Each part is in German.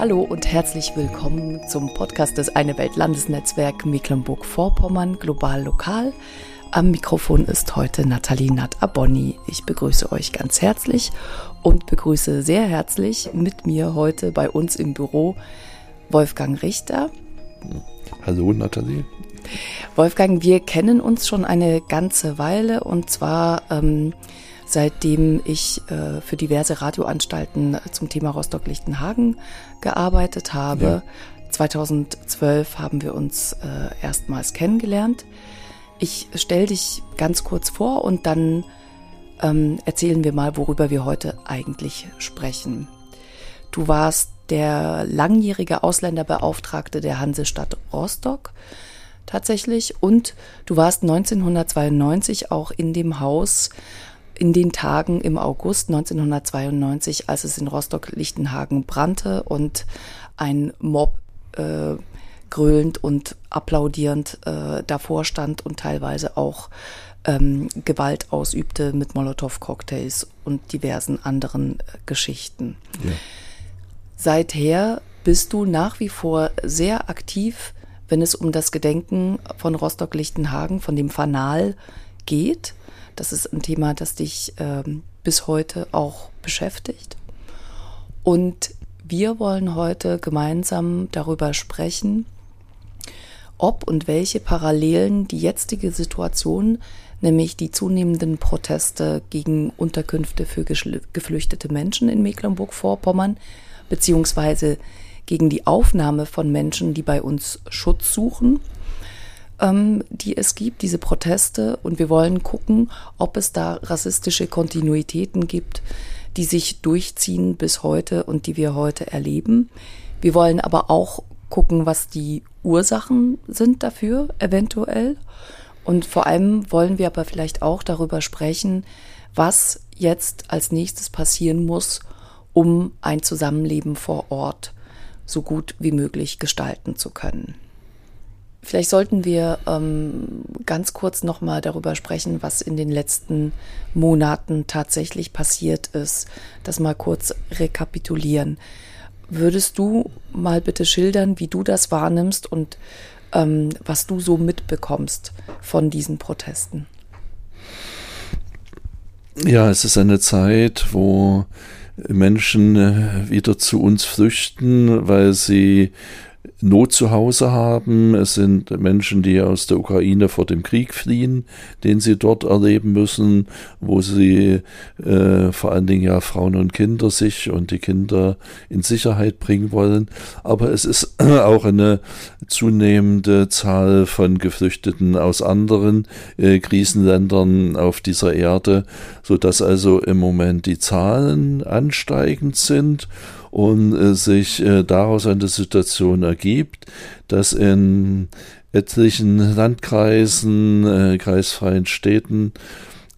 Hallo und herzlich willkommen zum Podcast des Eine Welt Landesnetzwerk Mecklenburg-Vorpommern Global Lokal. Am Mikrofon ist heute Nathalie Nat-Abonni. Ich begrüße euch ganz herzlich und begrüße sehr herzlich mit mir heute bei uns im Büro Wolfgang Richter. Hallo Nathalie. Wolfgang, wir kennen uns schon eine ganze Weile und zwar ähm, seitdem ich äh, für diverse Radioanstalten zum Thema Rostock-Lichtenhagen gearbeitet habe. Ja. 2012 haben wir uns äh, erstmals kennengelernt. Ich stelle dich ganz kurz vor und dann ähm, erzählen wir mal, worüber wir heute eigentlich sprechen. Du warst der langjährige Ausländerbeauftragte der Hansestadt Rostock tatsächlich und du warst 1992 auch in dem Haus in den Tagen im August 1992, als es in Rostock-Lichtenhagen brannte und ein Mob äh, grölend und applaudierend äh, davor stand und teilweise auch ähm, Gewalt ausübte mit Molotow-Cocktails und diversen anderen äh, Geschichten. Ja. Seither bist du nach wie vor sehr aktiv, wenn es um das Gedenken von Rostock-Lichtenhagen, von dem Fanal geht. Das ist ein Thema, das dich ähm, bis heute auch beschäftigt. Und wir wollen heute gemeinsam darüber sprechen, ob und welche Parallelen die jetzige Situation, nämlich die zunehmenden Proteste gegen Unterkünfte für geflüchtete Menschen in Mecklenburg-Vorpommern, beziehungsweise gegen die Aufnahme von Menschen, die bei uns Schutz suchen, ähm, die es gibt, diese Proteste. Und wir wollen gucken, ob es da rassistische Kontinuitäten gibt, die sich durchziehen bis heute und die wir heute erleben. Wir wollen aber auch gucken, was die Ursachen sind dafür, eventuell. Und vor allem wollen wir aber vielleicht auch darüber sprechen, was jetzt als nächstes passieren muss, um ein Zusammenleben vor Ort so gut wie möglich gestalten zu können. Vielleicht sollten wir ähm, ganz kurz nochmal darüber sprechen, was in den letzten Monaten tatsächlich passiert ist. Das mal kurz rekapitulieren. Würdest du mal bitte schildern, wie du das wahrnimmst und ähm, was du so mitbekommst von diesen Protesten? Ja, es ist eine Zeit, wo Menschen äh, wieder zu uns flüchten, weil sie Not zu Hause haben. Es sind Menschen, die aus der Ukraine vor dem Krieg fliehen, den sie dort erleben müssen, wo sie äh, vor allen Dingen ja Frauen und Kinder sich und die Kinder in Sicherheit bringen wollen. Aber es ist auch eine zunehmende Zahl von Geflüchteten aus anderen äh, Krisenländern auf dieser Erde, so dass also im Moment die Zahlen ansteigend sind und äh, sich äh, daraus eine Situation ergibt, dass in etlichen Landkreisen, äh, kreisfreien Städten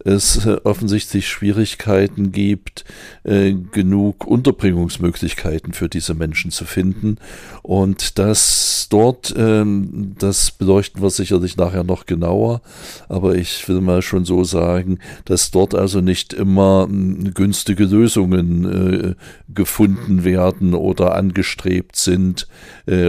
es äh, offensichtlich Schwierigkeiten gibt, äh, genug Unterbringungsmöglichkeiten für diese Menschen zu finden. Und dass dort, ähm, das beleuchten wir sicherlich nachher noch genauer, aber ich will mal schon so sagen, dass dort also nicht immer hm, günstige Lösungen äh, gefunden werden oder angestrebt sind,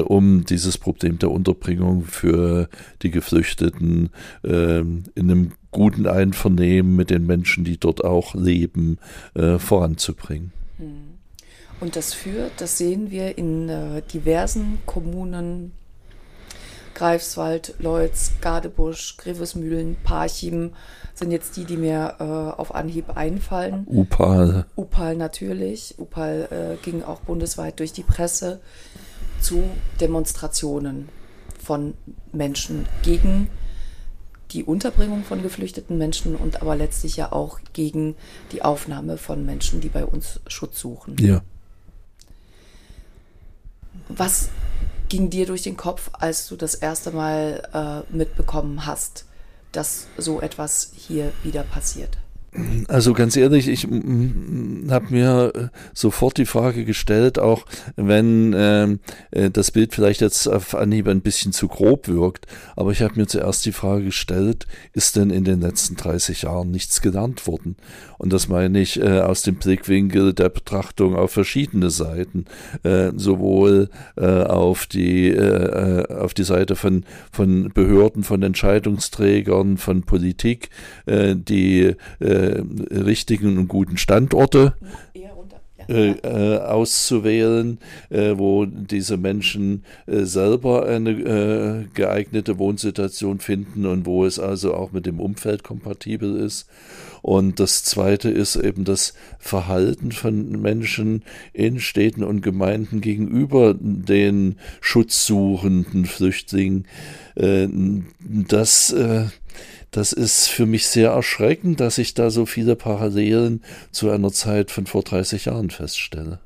um dieses Problem der Unterbringung für die Geflüchteten äh, in einem guten Einvernehmen mit den Menschen, die dort auch leben, äh, voranzubringen. Hm. Und das führt, das sehen wir in äh, diversen Kommunen, Greifswald, Leutz, Gardebusch, Grevesmühlen, Parchim sind jetzt die, die mir äh, auf Anhieb einfallen. Upal. Upal natürlich. Upal äh, ging auch bundesweit durch die Presse zu Demonstrationen von Menschen gegen die Unterbringung von geflüchteten Menschen und aber letztlich ja auch gegen die Aufnahme von Menschen, die bei uns Schutz suchen. Ja. Was ging dir durch den Kopf, als du das erste Mal äh, mitbekommen hast, dass so etwas hier wieder passiert? Also ganz ehrlich, ich habe mir äh, sofort die Frage gestellt, auch wenn ähm, äh, das Bild vielleicht jetzt auf Anhieb ein bisschen zu grob wirkt, aber ich habe mir zuerst die Frage gestellt, ist denn in den letzten 30 Jahren nichts gelernt worden? Und das meine ich äh, aus dem Blickwinkel der Betrachtung auf verschiedene Seiten, äh, sowohl äh, auf die äh, auf die Seite von von Behörden, von Entscheidungsträgern, von Politik, die äh, richtigen und guten Standorte äh, äh, auszuwählen, äh, wo diese Menschen äh, selber eine äh, geeignete Wohnsituation finden und wo es also auch mit dem Umfeld kompatibel ist. Und das Zweite ist eben das Verhalten von Menschen in Städten und Gemeinden gegenüber den schutzsuchenden Flüchtlingen. Äh, das das ist für mich sehr erschreckend, dass ich da so viele Parallelen zu einer Zeit von vor 30 Jahren feststelle.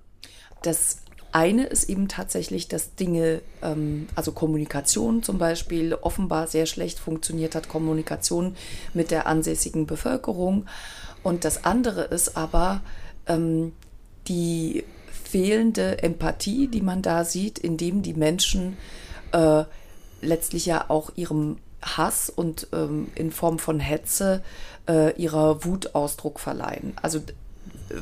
Das eine ist eben tatsächlich, dass Dinge, ähm, also Kommunikation zum Beispiel, offenbar sehr schlecht funktioniert hat, Kommunikation mit der ansässigen Bevölkerung. Und das andere ist aber ähm, die fehlende Empathie, die man da sieht, indem die Menschen äh, letztlich ja auch ihrem Hass und ähm, in Form von Hetze äh, ihrer Wut Ausdruck verleihen. Also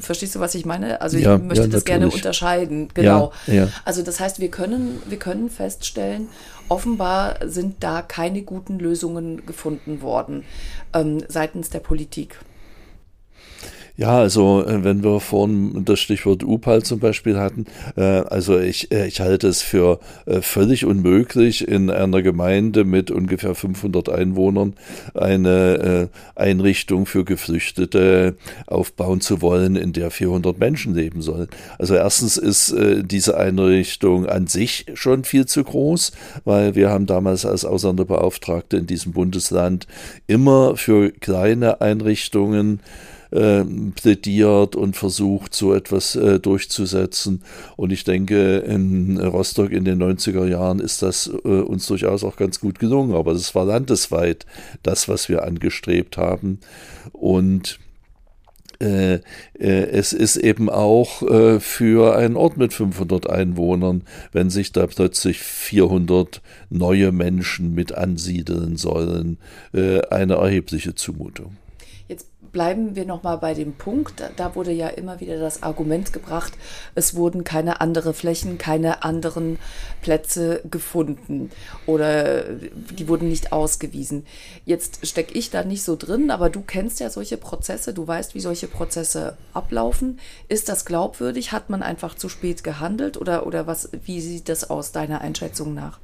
verstehst du, was ich meine? Also ja, ich möchte ja, das gerne unterscheiden. Genau. Ja, also das heißt, wir können, wir können feststellen, offenbar sind da keine guten Lösungen gefunden worden ähm, seitens der Politik. Ja, also äh, wenn wir vorhin das Stichwort UPAL zum Beispiel hatten, äh, also ich, äh, ich halte es für völlig unmöglich, in einer Gemeinde mit ungefähr 500 Einwohnern eine Einrichtung für Geflüchtete aufbauen zu wollen, in der 400 Menschen leben sollen. Also erstens ist diese Einrichtung an sich schon viel zu groß, weil wir haben damals als Ausländerbeauftragte in diesem Bundesland immer für kleine Einrichtungen äh, plädiert und versucht, so etwas äh, durchzusetzen. Und ich denke, in Rostock in den 90er Jahren ist das äh, uns durchaus auch ganz gut gelungen. Aber es war landesweit das, was wir angestrebt haben. Und äh, es ist eben auch für einen Ort mit 500 Einwohnern, wenn sich da plötzlich 400 neue Menschen mit ansiedeln sollen, eine erhebliche Zumutung bleiben wir nochmal bei dem Punkt. Da wurde ja immer wieder das Argument gebracht, es wurden keine anderen Flächen, keine anderen Plätze gefunden oder die wurden nicht ausgewiesen. Jetzt stecke ich da nicht so drin, aber du kennst ja solche Prozesse, du weißt, wie solche Prozesse ablaufen. Ist das glaubwürdig? Hat man einfach zu spät gehandelt oder, oder was, wie sieht das aus deiner Einschätzung nach?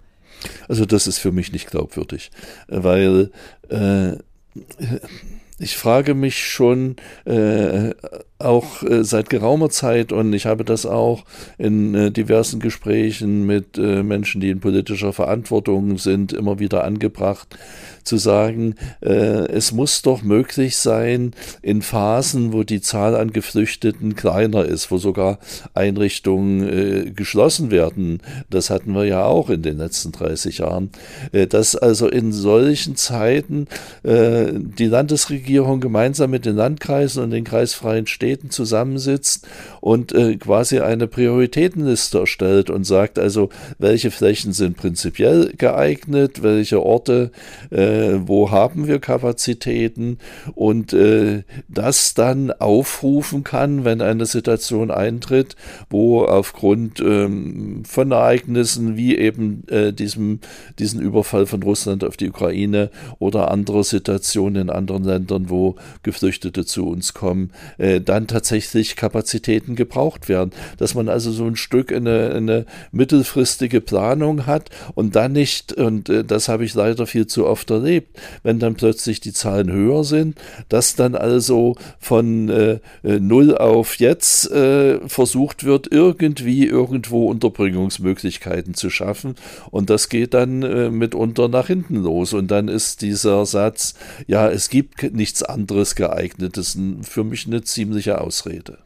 Also das ist für mich nicht glaubwürdig, weil äh, ich frage mich schon äh, auch äh, seit geraumer Zeit und ich habe das auch in äh, diversen Gesprächen mit äh, Menschen, die in politischer Verantwortung sind, immer wieder angebracht, zu sagen, äh, es muss doch möglich sein, in Phasen, wo die Zahl an Geflüchteten kleiner ist, wo sogar Einrichtungen äh, geschlossen werden, das hatten wir ja auch in den letzten 30 Jahren, dass also in solchen Zeiten die Landesregierung gemeinsam mit den Landkreisen und den kreisfreien Städten Städten zusammensitzt und äh, quasi eine Prioritätenliste erstellt und sagt also, welche Flächen sind prinzipiell geeignet, welche Orte, äh, wo haben wir Kapazitäten und äh, das dann aufrufen kann, wenn eine Situation eintritt, wo aufgrund ähm, von Ereignissen wie eben äh, diesem, diesen Überfall von Russland auf die Ukraine oder andere Situationen in anderen Ländern, wo Geflüchtete zu uns kommen, äh, dann dann tatsächlich Kapazitäten gebraucht werden. Dass man also so ein Stück eine, eine mittelfristige Planung hat und dann nicht, und äh, das habe ich leider viel zu oft erlebt, wenn dann plötzlich die Zahlen höher sind, dass dann also von äh, äh null auf jetzt äh, versucht wird, irgendwie irgendwo Unterbringungsmöglichkeiten zu schaffen. Und das geht dann äh, mitunter nach hinten los. Und dann ist dieser Satz, ja, es gibt nichts anderes geeignetes, für mich eine ziemliche Ausrede.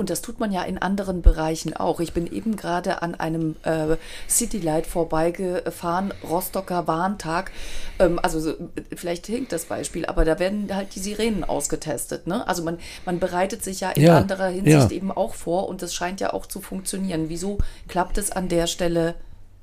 Und das tut man ja in anderen Bereichen auch. Ich bin eben gerade an einem äh, Citylight vorbeigefahren, Rostocker Warntag. Ähm, also vielleicht hinkt das Beispiel, aber da werden halt die Sirenen ausgetestet. Ne? Also man, man bereitet sich ja in ja, anderer Hinsicht ja. eben auch vor und das scheint ja auch zu funktionieren. Wieso klappt es an der Stelle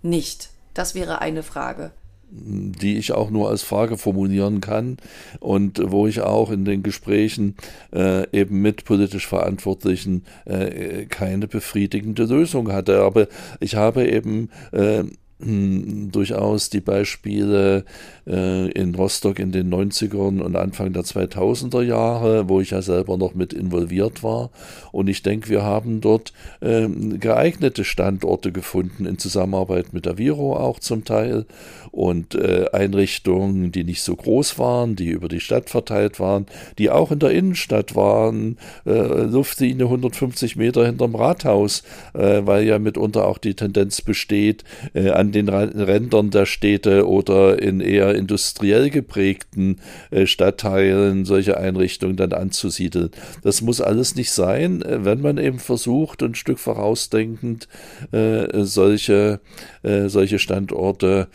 nicht? Das wäre eine Frage die ich auch nur als Frage formulieren kann und wo ich auch in den Gesprächen äh, eben mit politisch Verantwortlichen äh, keine befriedigende Lösung hatte. Aber ich habe eben äh, hm, durchaus die Beispiele äh, in Rostock in den 90ern und Anfang der 2000er Jahre, wo ich ja selber noch mit involviert war. Und ich denke, wir haben dort äh, geeignete Standorte gefunden, in Zusammenarbeit mit der Viro auch zum Teil und äh, Einrichtungen, die nicht so groß waren, die über die Stadt verteilt waren, die auch in der Innenstadt waren, äh, Luftlinie 150 Meter hinterm Rathaus, äh, weil ja mitunter auch die Tendenz besteht, äh, an den Rändern der Städte oder in eher industriell geprägten äh, Stadtteilen solche Einrichtungen dann anzusiedeln. Das muss alles nicht sein, äh, wenn man eben versucht, ein Stück vorausdenkend äh, solche, solche Standorte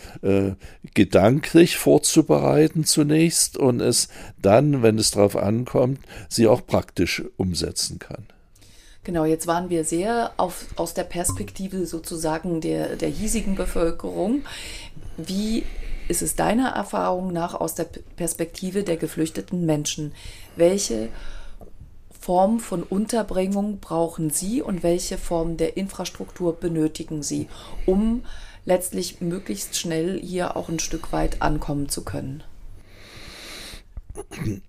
gedanklich vorzubereiten zunächst und es dann, wenn es darauf ankommt, sie auch praktisch umsetzen kann. Genau, jetzt waren wir sehr auf, aus der Perspektive sozusagen der, der hiesigen Bevölkerung. Wie ist es deiner Erfahrung nach aus der Perspektive der geflüchteten Menschen? Welche Form von Unterbringung brauchen Sie und welche Form der Infrastruktur benötigen Sie, um letztlich möglichst schnell hier auch ein Stück weit ankommen zu können?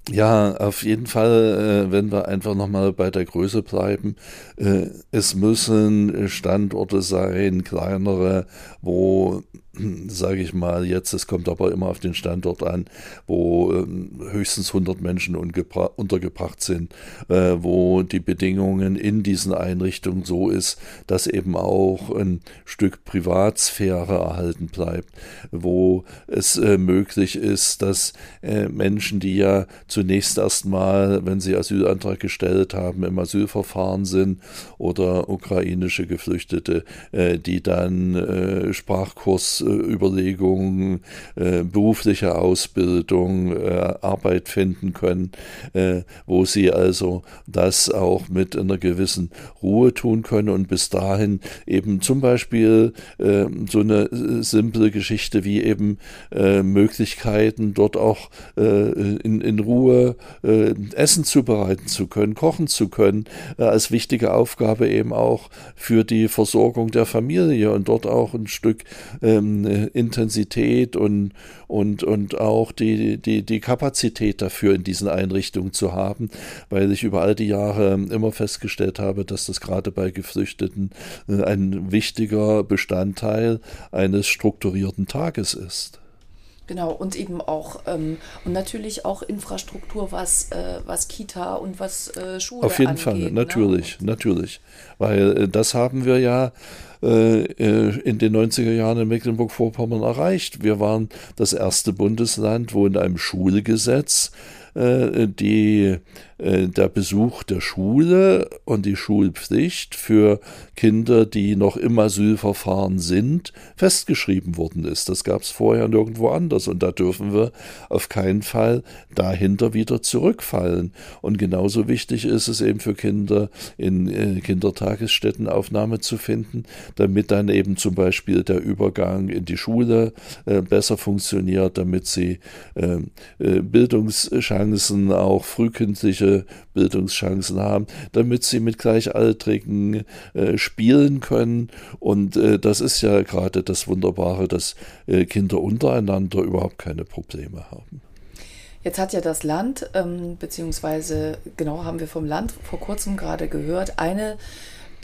Ja, auf jeden Fall, äh, wenn wir einfach nochmal bei der Größe bleiben, äh, es müssen Standorte sein, kleinere, wo sage ich mal, jetzt, es kommt aber immer auf den Standort an, wo ähm, höchstens 100 Menschen untergebracht sind, äh, wo die Bedingungen in diesen Einrichtungen so ist, dass eben auch ein Stück Privatsphäre erhalten bleibt, wo es äh, möglich ist, dass äh, Menschen, die ja zunächst erstmal, wenn sie Asylantrag gestellt haben, im Asylverfahren sind oder ukrainische Geflüchtete, die dann Sprachkurs Überlegungen, äh, berufliche Ausbildung, äh, Arbeit finden können, äh, wo sie also das auch mit einer gewissen Ruhe tun können und bis dahin eben zum Beispiel äh, so eine simple Geschichte wie eben äh, Möglichkeiten dort auch äh, in, in Ruhe Essen zubereiten zu können, kochen zu können, als wichtige Aufgabe eben auch für die Versorgung der Familie und dort auch ein Stück ähm, äh, Intensität und, und, und auch die, die, die Kapazität dafür in diesen Einrichtungen zu haben, weil ich über all die Jahre immer festgestellt habe, dass das gerade bei Geflüchteten äh, ein wichtiger Bestandteil eines strukturierten Tages ist. Genau, und eben auch, ähm, und natürlich auch Infrastruktur, was, äh, was Kita und was äh, Schule Auf jeden angeht, Fall, natürlich, ne? natürlich. Weil äh, das haben wir ja äh, äh, in den 90er Jahren in Mecklenburg-Vorpommern erreicht. Wir waren das erste Bundesland, wo in einem Schulgesetz äh, die der Besuch der Schule und die Schulpflicht für Kinder, die noch im Asylverfahren sind, festgeschrieben worden ist. Das gab es vorher nirgendwo anders und da dürfen wir auf keinen Fall dahinter wieder zurückfallen. Und genauso wichtig ist es eben für Kinder in äh, Kindertagesstätten Aufnahme zu finden, damit dann eben zum Beispiel der Übergang in die Schule äh, besser funktioniert, damit sie äh, äh Bildungschancen auch frühkindliche Bildungschancen haben, damit sie mit Gleichaltrigen äh, spielen können. Und äh, das ist ja gerade das Wunderbare, dass äh, Kinder untereinander überhaupt keine Probleme haben. Jetzt hat ja das Land, ähm, beziehungsweise genau haben wir vom Land vor kurzem gerade gehört, eine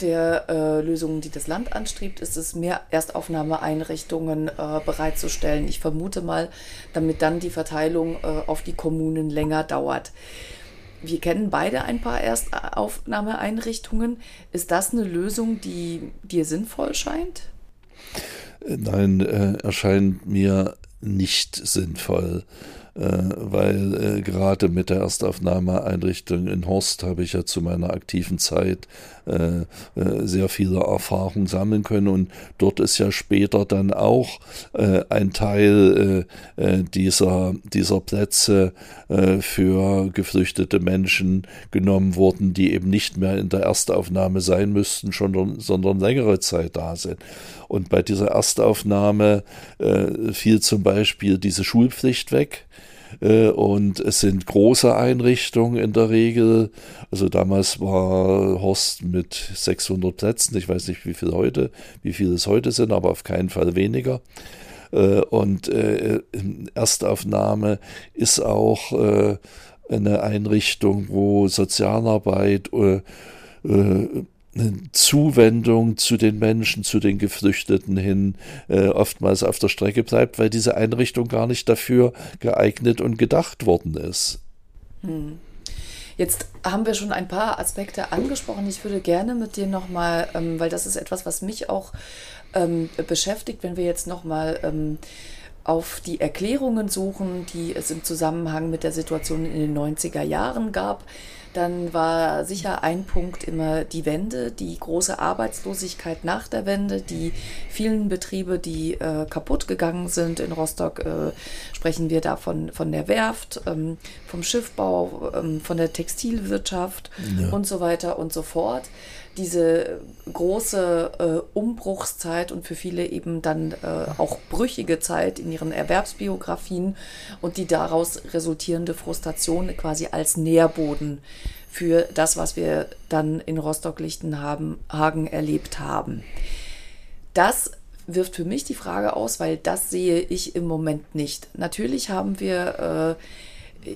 der äh, Lösungen, die das Land anstrebt, ist es, mehr Erstaufnahmeeinrichtungen äh, bereitzustellen. Ich vermute mal, damit dann die Verteilung äh, auf die Kommunen länger dauert. Wir kennen beide ein paar Erstaufnahmeeinrichtungen. Ist das eine Lösung, die dir sinnvoll scheint? Nein, äh, erscheint mir nicht sinnvoll. äh, weil äh, gerade mit der Erstaufnahmeeinrichtung in Horst habe ich ja zu meiner aktiven Zeit äh, äh, sehr viele Erfahrungen sammeln können und dort ist ja später dann auch äh, ein Teil äh, dieser, dieser Plätze für geflüchtete Menschen genommen worden, die eben nicht mehr in der Erstaufnahme sein müssten, schon, sondern längere Zeit da sind. Und bei dieser Erstaufnahme fiel zum Beispiel diese Schulpflicht weg. Äh, und es sind große Einrichtungen in der Regel. Also damals war Horst mit 600 Plätzen. Ich weiß nicht, wie viel heute, wie viele es heute sind, aber auf keinen Fall weniger. Äh, und äh, Erstaufnahme ist auch eine Einrichtung, wo Sozialarbeit Zuwendung zu den Menschen, zu den Geflüchteten hin äh, oftmals auf der Strecke bleibt, weil diese Einrichtung gar nicht dafür geeignet und gedacht worden ist. Hm. Jetzt haben wir schon ein paar Aspekte angesprochen. Ich würde gerne mit dir nochmal, ähm, weil das ist etwas, was mich auch ähm, beschäftigt, wenn wir jetzt nochmal ähm, auf die Erklärungen suchen, die es im Zusammenhang mit der Situation in den 90er Jahren gab. Dann war sicher ein Punkt immer die Wende, die große Arbeitslosigkeit nach der Wende, die vielen Betriebe, die äh, kaputt gegangen sind. In Rostock äh, sprechen wir da von, von der Werft, ähm, vom Schiffbau, ähm, von der Textilwirtschaft ja. und so weiter und so fort diese große äh, Umbruchszeit und für viele eben dann äh, auch brüchige Zeit in ihren Erwerbsbiografien und die daraus resultierende Frustration quasi als Nährboden für das, was wir dann in Rostock-Lichtenhagen erlebt haben. Das wirft für mich die Frage aus, weil das sehe ich im Moment nicht. Natürlich haben wir äh,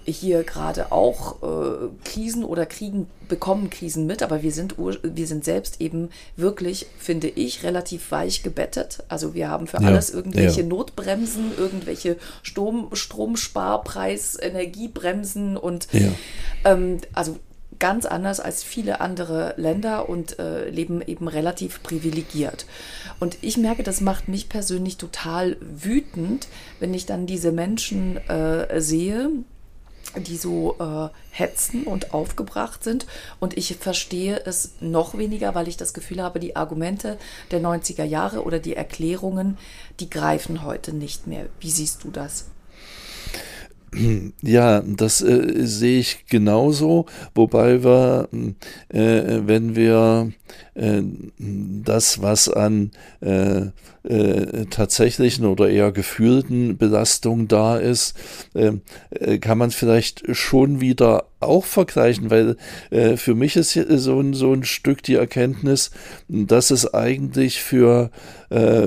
hier gerade auch äh, Krisen oder Kriegen bekommen Krisen mit, aber wir sind wir sind selbst eben wirklich, finde ich, relativ weich gebettet. Also wir haben für ja, alles irgendwelche ja. Notbremsen, irgendwelche Strom, Stromsparpreis, Energiebremsen und ja. ähm, also ganz anders als viele andere Länder und äh, leben eben relativ privilegiert. Und ich merke, das macht mich persönlich total wütend, wenn ich dann diese Menschen äh, sehe, die so äh, hetzen und aufgebracht sind. Und ich verstehe es noch weniger, weil ich das Gefühl habe, die Argumente der 90er Jahre oder die Erklärungen, die greifen heute nicht mehr. Wie siehst du das? Ja, das äh, sehe ich genauso, wobei wir, äh, wenn wir äh, das, was an äh, äh, tatsächlichen oder eher gefühlten Belastungen da ist, äh, kann man vielleicht schon wieder auch vergleichen, weil für mich ist so ein, so ein Stück die Erkenntnis, dass es eigentlich für,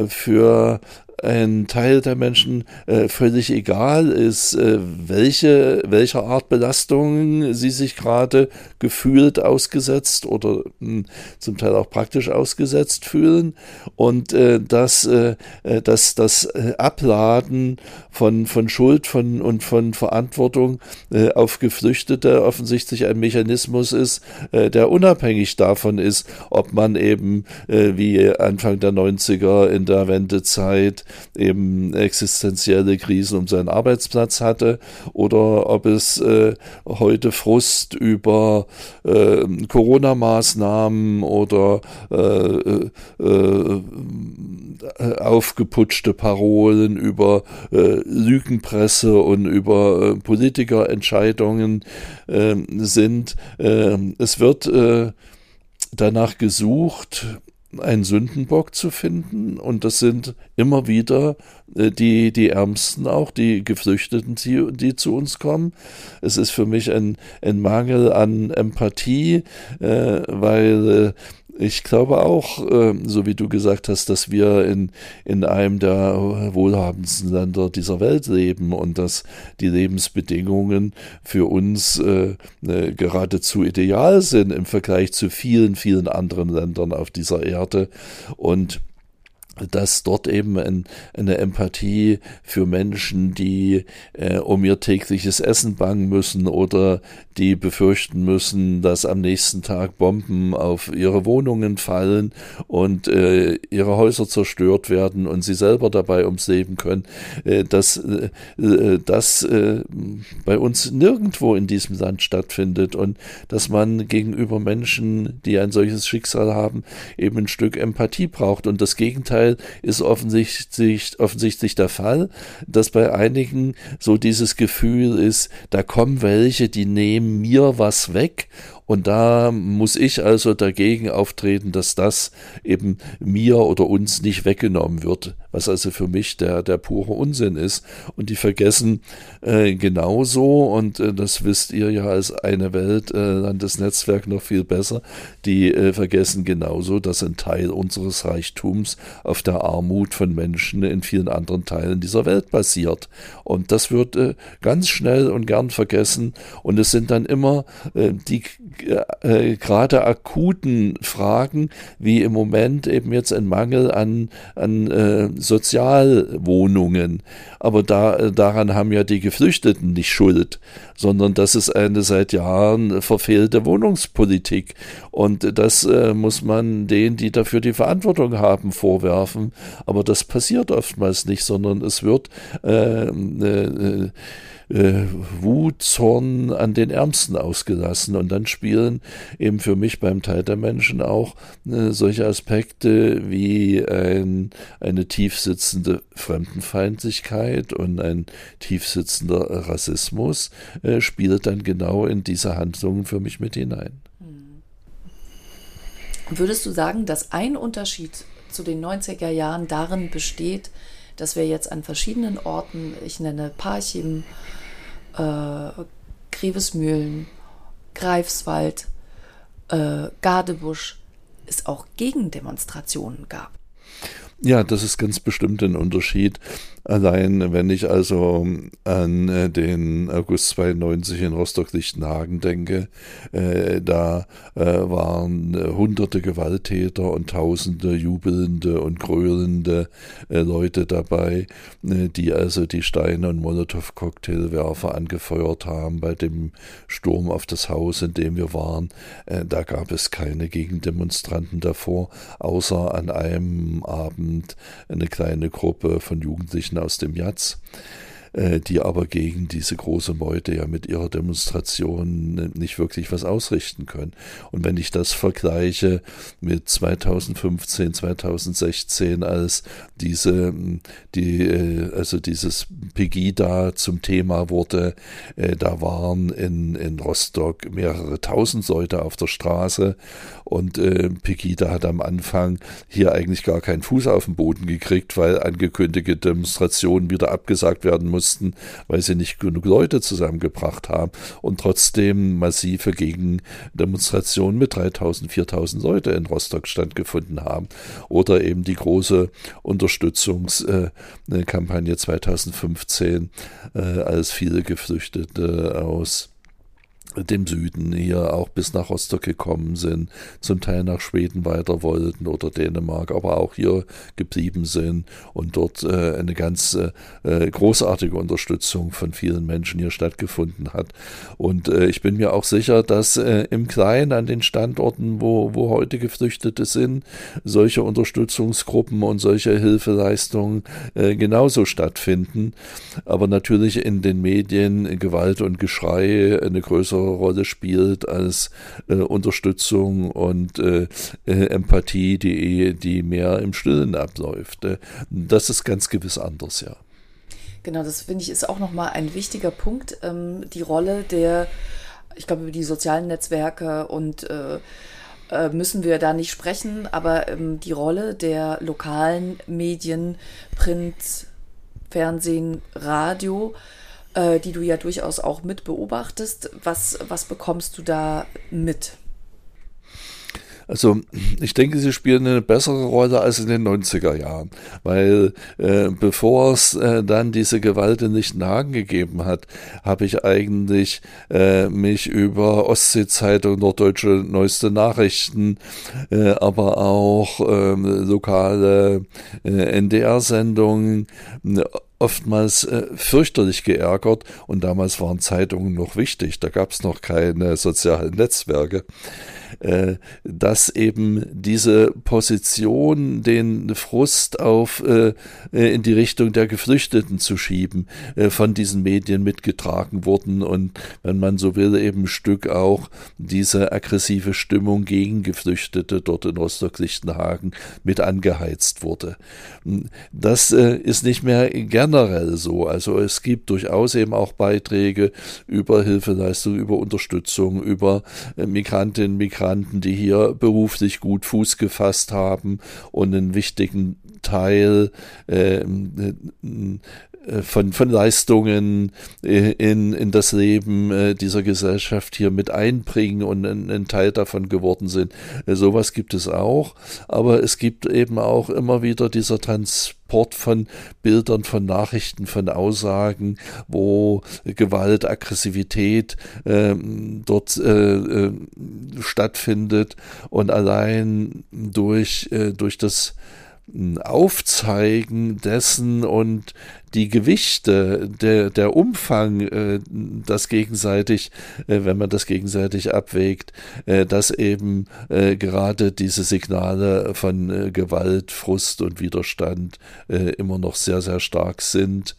für ein Teil der Menschen äh, völlig egal ist, äh, welche, welcher Art Belastung sie sich gerade gefühlt ausgesetzt oder mh, hm, zum Teil auch praktisch ausgesetzt fühlen. Und äh, dass, äh, äh dass das äh, Abladen von, von Schuld von, und von Verantwortung äh, auf Geflüchtete offensichtlich ein Mechanismus ist, äh, der unabhängig davon ist, ob man eben äh, wie Anfang der 90er in der Wendezeit eben existenzielle Krisen um seinen Arbeitsplatz hatte oder ob es äh, heute Frust über äh, Corona-Maßnahmen oder äh, äh, aufgeputschte Parolen über äh, Lügenpresse und über äh, Politikerentscheidungen sind. Ähm, es wird danach gesucht, einen Sündenbock zu finden. Und das sind immer wieder äh, die, die Ärmsten auch, die Geflüchteten, die, die zu uns kommen. Es ist für mich ein, ein Mangel an Empathie, äh, weil äh, ich glaube auch, ähm, so wie du gesagt hast, dass wir in, in einem der wohlhabendsten Länder dieser Welt leben und dass die Lebensbedingungen für uns äh, äh, geradezu ideal sind im Vergleich zu vielen, vielen anderen Ländern auf dieser Erde. Und dass dort eben ein, eine Empathie für Menschen, die äh, um ihr tägliches Essen bangen müssen oder die befürchten müssen, dass am nächsten Tag Bomben auf ihre Wohnungen fallen und äh, ihre Häuser zerstört werden und sie selber dabei ums Leben können, äh, dass äh, äh das äh, bei uns nirgendwo in diesem Land stattfindet und dass man gegenüber Menschen, die ein solches Schicksal haben, eben ein Stück Empathie braucht und das Gegenteil Gegenteil ist offensichtlich, offensichtlich der Fall, dass bei einigen so dieses Gefühl ist, da kommen welche, die nehmen mir was weg und da muss ich also dagegen auftreten, dass das eben mir oder uns nicht weggenommen wird, was also für mich der, der pure Unsinn ist. Und die vergessen äh, genauso, und äh, das wisst ihr ja als eine Welt, äh, Landesnetzwerk noch viel besser, die äh, vergessen genauso, dass ein Teil unseres Reichtums auf der Armut von Menschen in vielen anderen Teilen dieser Welt basiert. Und das wird äh, ganz schnell und gern vergessen. Und es sind dann immer äh, die äh, gerade akuten Fragen, wie im Moment eben jetzt ein Mangel an, an äh, Sozialwohnungen. Aber da, äh, daran haben ja die Geflüchteten nicht Schuld, sondern das ist eine seit Jahren verfehlte Wohnungspolitik. Und das äh, muss man denen, die dafür die Verantwortung haben, vorwerfen. Aber das passiert oftmals nicht, sondern es wird äh, äh, Wut, Zorn an den Ärmsten ausgelassen. Und dann spielen eben für mich beim Teil der Menschen auch äh, solche Aspekte wie ein, eine tiefsitzende Fremdenfeindlichkeit und ein tiefsitzender Rassismus äh, spielt dann genau in diese Handlungen für mich mit hinein. Würdest du sagen, dass ein Unterschied zu den 90er Jahren darin besteht, dass wir jetzt an verschiedenen Orten, ich nenne Parchim, äh, Grevesmühlen, Greifswald, äh, Gardebusch, es auch Gegendemonstrationen gab. Ja, das ist ganz bestimmt ein Unterschied. Allein wenn ich also an äh, den August 92 in Rostock-Lichtenhagen denke, äh, da äh, waren hunderte Gewalttäter und tausende jubelnde und gröhlende Leute dabei, die also die Steine und Molotow-Cocktailwerfer angefeuert haben bei dem Sturm auf das Haus, in dem wir waren. da gab es keine Gegendemonstranten davor, außer an einem Abend eine kleine Gruppe von Jugendlichen aus dem Jatz. Äh, die aber gegen diese große Meute ja mit ihrer Demonstration nicht wirklich was ausrichten können. Und wenn ich das vergleiche mit 2015, 2016, als diese, die, äh, also dieses Pegida zum Thema wurde, äh, da waren in, in Rostock mehrere tausend Leute auf der Straße und Pegida hat am Anfang hier eigentlich gar keinen Fuß auf den Boden gekriegt, weil angekündigte Demonstrationen wieder abgesagt werden mussten mussten, weil sie nicht genug Leute zusammengebracht haben und trotzdem massive Gegendemonstrationen mit 3000, 4000 Leute in Rostock stattgefunden haben. Oder eben die große Unterstützungskampagne 2015, äh, als viele Geflüchtete aus dem Süden hier auch bis nach Rostock gekommen sind, zum Teil nach Schweden weiter wollten oder Dänemark, aber auch hier geblieben sind und dort äh, eine ganz äh, äh, großartige Unterstützung von vielen Menschen hier stattgefunden hat. Und äh, ich bin mir auch sicher, dass äh, im Kleinen an den Standorten, wo, wo heute Geflüchtete sind, solche Unterstützungsgruppen und solche Hilfeleistungen äh, genauso stattfinden. Aber natürlich in den Medien Gewalt und Geschrei eine größere Rolle spielt als äh, Unterstützung und äh, äh, Empathie, die, die mehr im Stillen abläuft. Äh, das ist ganz gewiss anders, ja. Genau, das finde ich ist auch nochmal ein wichtiger Punkt, ähm, die Rolle der, ich glaube, über die sozialen Netzwerke und äh, äh, müssen wir da nicht sprechen, aber ähm, die Rolle der lokalen Medien, Print, Fernsehen, Radio, äh, die du ja durchaus auch mit beobachtest. Was, was bekommst du da mit? Also ich denke, sie spielen eine bessere Rolle als in den 90er Jahren, weil äh, bevor es äh, dann diese Gewalt in Lichtenhagen gegeben hat, habe ich eigentlich äh, mich über Ostsee-Zeitung, Norddeutsche Neueste Nachrichten, äh, aber auch ähm, lokale äh, NDR-Sendungen oftmals äh, fürchterlich geärgert und damals waren Zeitungen noch wichtig, da gab es noch keine sozialen Netzwerke. Äh, dass eben diese Position, den Frust auf äh, äh, in die Richtung der Geflüchteten zu schieben, von diesen Medien mitgetragen wurden und wenn man so will, eben ein Stück auch diese aggressive Stimmung gegen Geflüchtete dort in Rostock-Lichtenhagen mit angeheizt wurde. Das ist nicht mehr generell so. Also es gibt durchaus eben auch Beiträge über Hilfeleistung, über Unterstützung, über Migrantinnen, Migranten, Migranten, die hier beruflich gut Fuß gefasst haben und einen wichtigen Teil äh, von, von Leistungen äh, in, in das Leben äh, dieser Gesellschaft hier mit einbringen und ein, ein Teil davon geworden sind. Äh, sowas gibt es auch, aber es gibt eben auch immer wieder dieser Transport von Bildern, von Nachrichten, von Aussagen, wo Gewalt, Aggressivität äh, dort äh, äh, stattfindet und allein durch, äh, durch das Aufzeigen dessen und die Gewichte, der, der Umfang, äh, das gegenseitig, äh, wenn man das gegenseitig abwägt, äh, dass eben gerade diese Signale von Gewalt, Frust und Widerstand immer noch sehr, sehr stark sind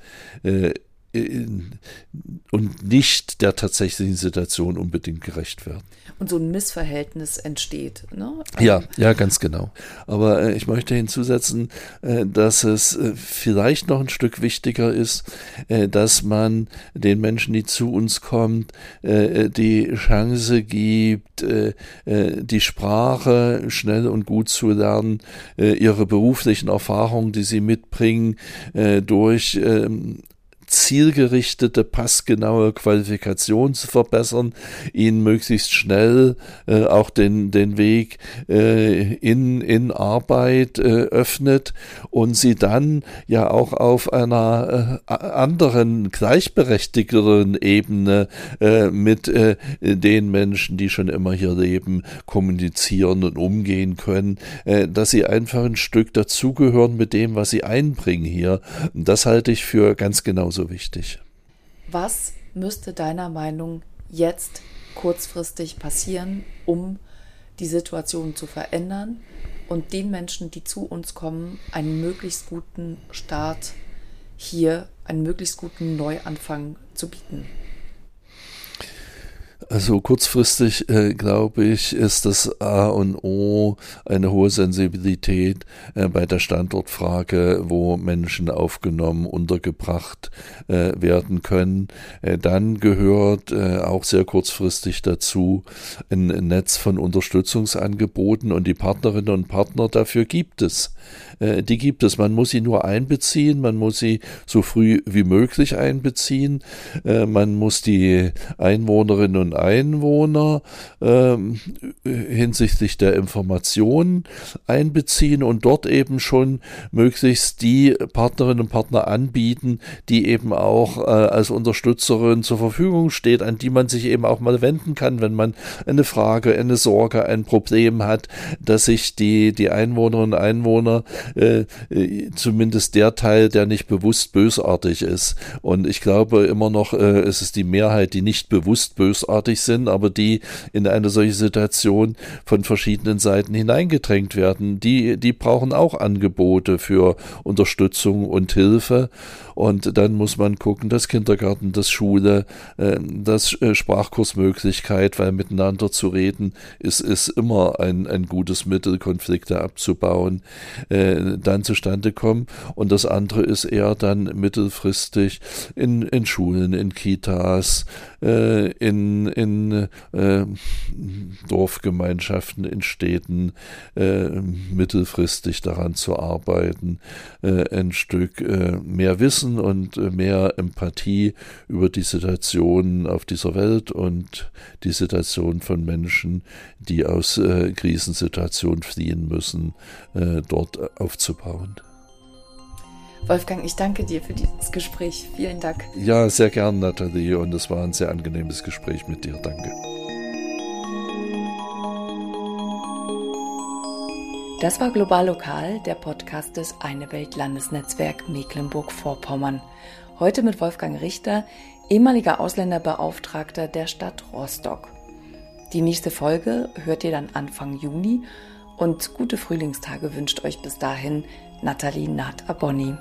und nicht der tatsächlichen Situation unbedingt gerecht werden. Und so ein Missverhältnis entsteht. Ne? Ja, ja, ganz genau. Aber äh, ich möchte hinzusetzen, äh, dass es äh, vielleicht noch ein Stück wichtiger ist, äh, dass man den Menschen, die zu uns kommen, äh, die Chance gibt, äh, die Sprache schnell und gut zu lernen, ihre beruflichen Erfahrungen, die sie mitbringen, durch ähm, zielgerichtete, passgenaue Qualifikation zu verbessern, ihnen möglichst schnell äh, auch den, den Weg äh, in, in Arbeit äh, öffnet und sie dann ja auch auf einer äh, anderen, gleichberechtigteren Ebene äh, mit äh, den Menschen, die schon immer hier leben, kommunizieren und umgehen können, dass sie einfach ein Stück dazugehören mit dem, was sie einbringen hier. Das halte ich für ganz genauso so wichtig. Was müsste deiner Meinung jetzt kurzfristig passieren, um die Situation zu verändern und den Menschen, die zu uns kommen, einen möglichst guten Start hier, einen möglichst guten Neuanfang zu bieten? Also kurzfristig, äh, glaube ich, ist das A und O eine hohe Sensibilität äh, bei der Standortfrage, wo Menschen aufgenommen, untergebracht äh, werden können. Äh, dann gehört äh, auch sehr kurzfristig dazu ein, Netz von Unterstützungsangeboten und die Partnerinnen und Partner dafür gibt es. Äh, die gibt es. Man muss sie nur einbeziehen, man muss sie so früh wie möglich einbeziehen, man muss die Einwohnerinnen und Einwohner ähm, hinsichtlich der Informationen einbeziehen und dort eben schon möglichst die Partnerinnen und Partner anbieten, die eben auch äh, als Unterstützerin zur Verfügung steht, an die man sich eben auch mal wenden kann, wenn man eine Frage, eine Sorge, ein Problem hat, dass sich die, die Einwohnerinnen und Einwohner, äh, äh, zumindest der Teil, der nicht bewusst bösartig ist. Und ich glaube immer noch, äh, es ist die Mehrheit, die nicht bewusst bösartig bösartig sind, aber die in eine solche Situation von verschiedenen Seiten hineingedrängt werden. Die, die brauchen auch Angebote für Unterstützung und Hilfe. Und dann muss man gucken, dass Kindergarten, dass Schule, äh, dass äh, Sprachkursmöglichkeit, weil miteinander zu reden ist, ist immer ein, ein gutes Mittel, Konflikte abzubauen, äh, dann zustande kommen. Und das andere ist eher dann mittelfristig in, in Schulen, in Kitas, in in äh, Dorfgemeinschaften, in Städten äh, mittelfristig daran zu arbeiten, äh, ein Stück äh, mehr Wissen und äh, mehr Empathie über die Situation auf dieser Welt und die Situation von Menschen, die aus äh, Krisensituationen fliehen müssen, dort aufzubauen. Wolfgang, ich danke dir für dieses Gespräch. Vielen Dank. Ja, sehr gern, Nathalie. Und es war ein sehr angenehmes Gespräch mit dir. Danke. Das war Global Lokal, der Podcast des Eine Welt Landesnetzwerk Mecklenburg-Vorpommern. Heute mit Wolfgang Richter, ehemaliger Ausländerbeauftragter der Stadt Rostock. Die nächste Folge hört ihr dann Anfang Juni und gute Frühlingstage wünscht euch bis dahin Nathalie Nath Abonni.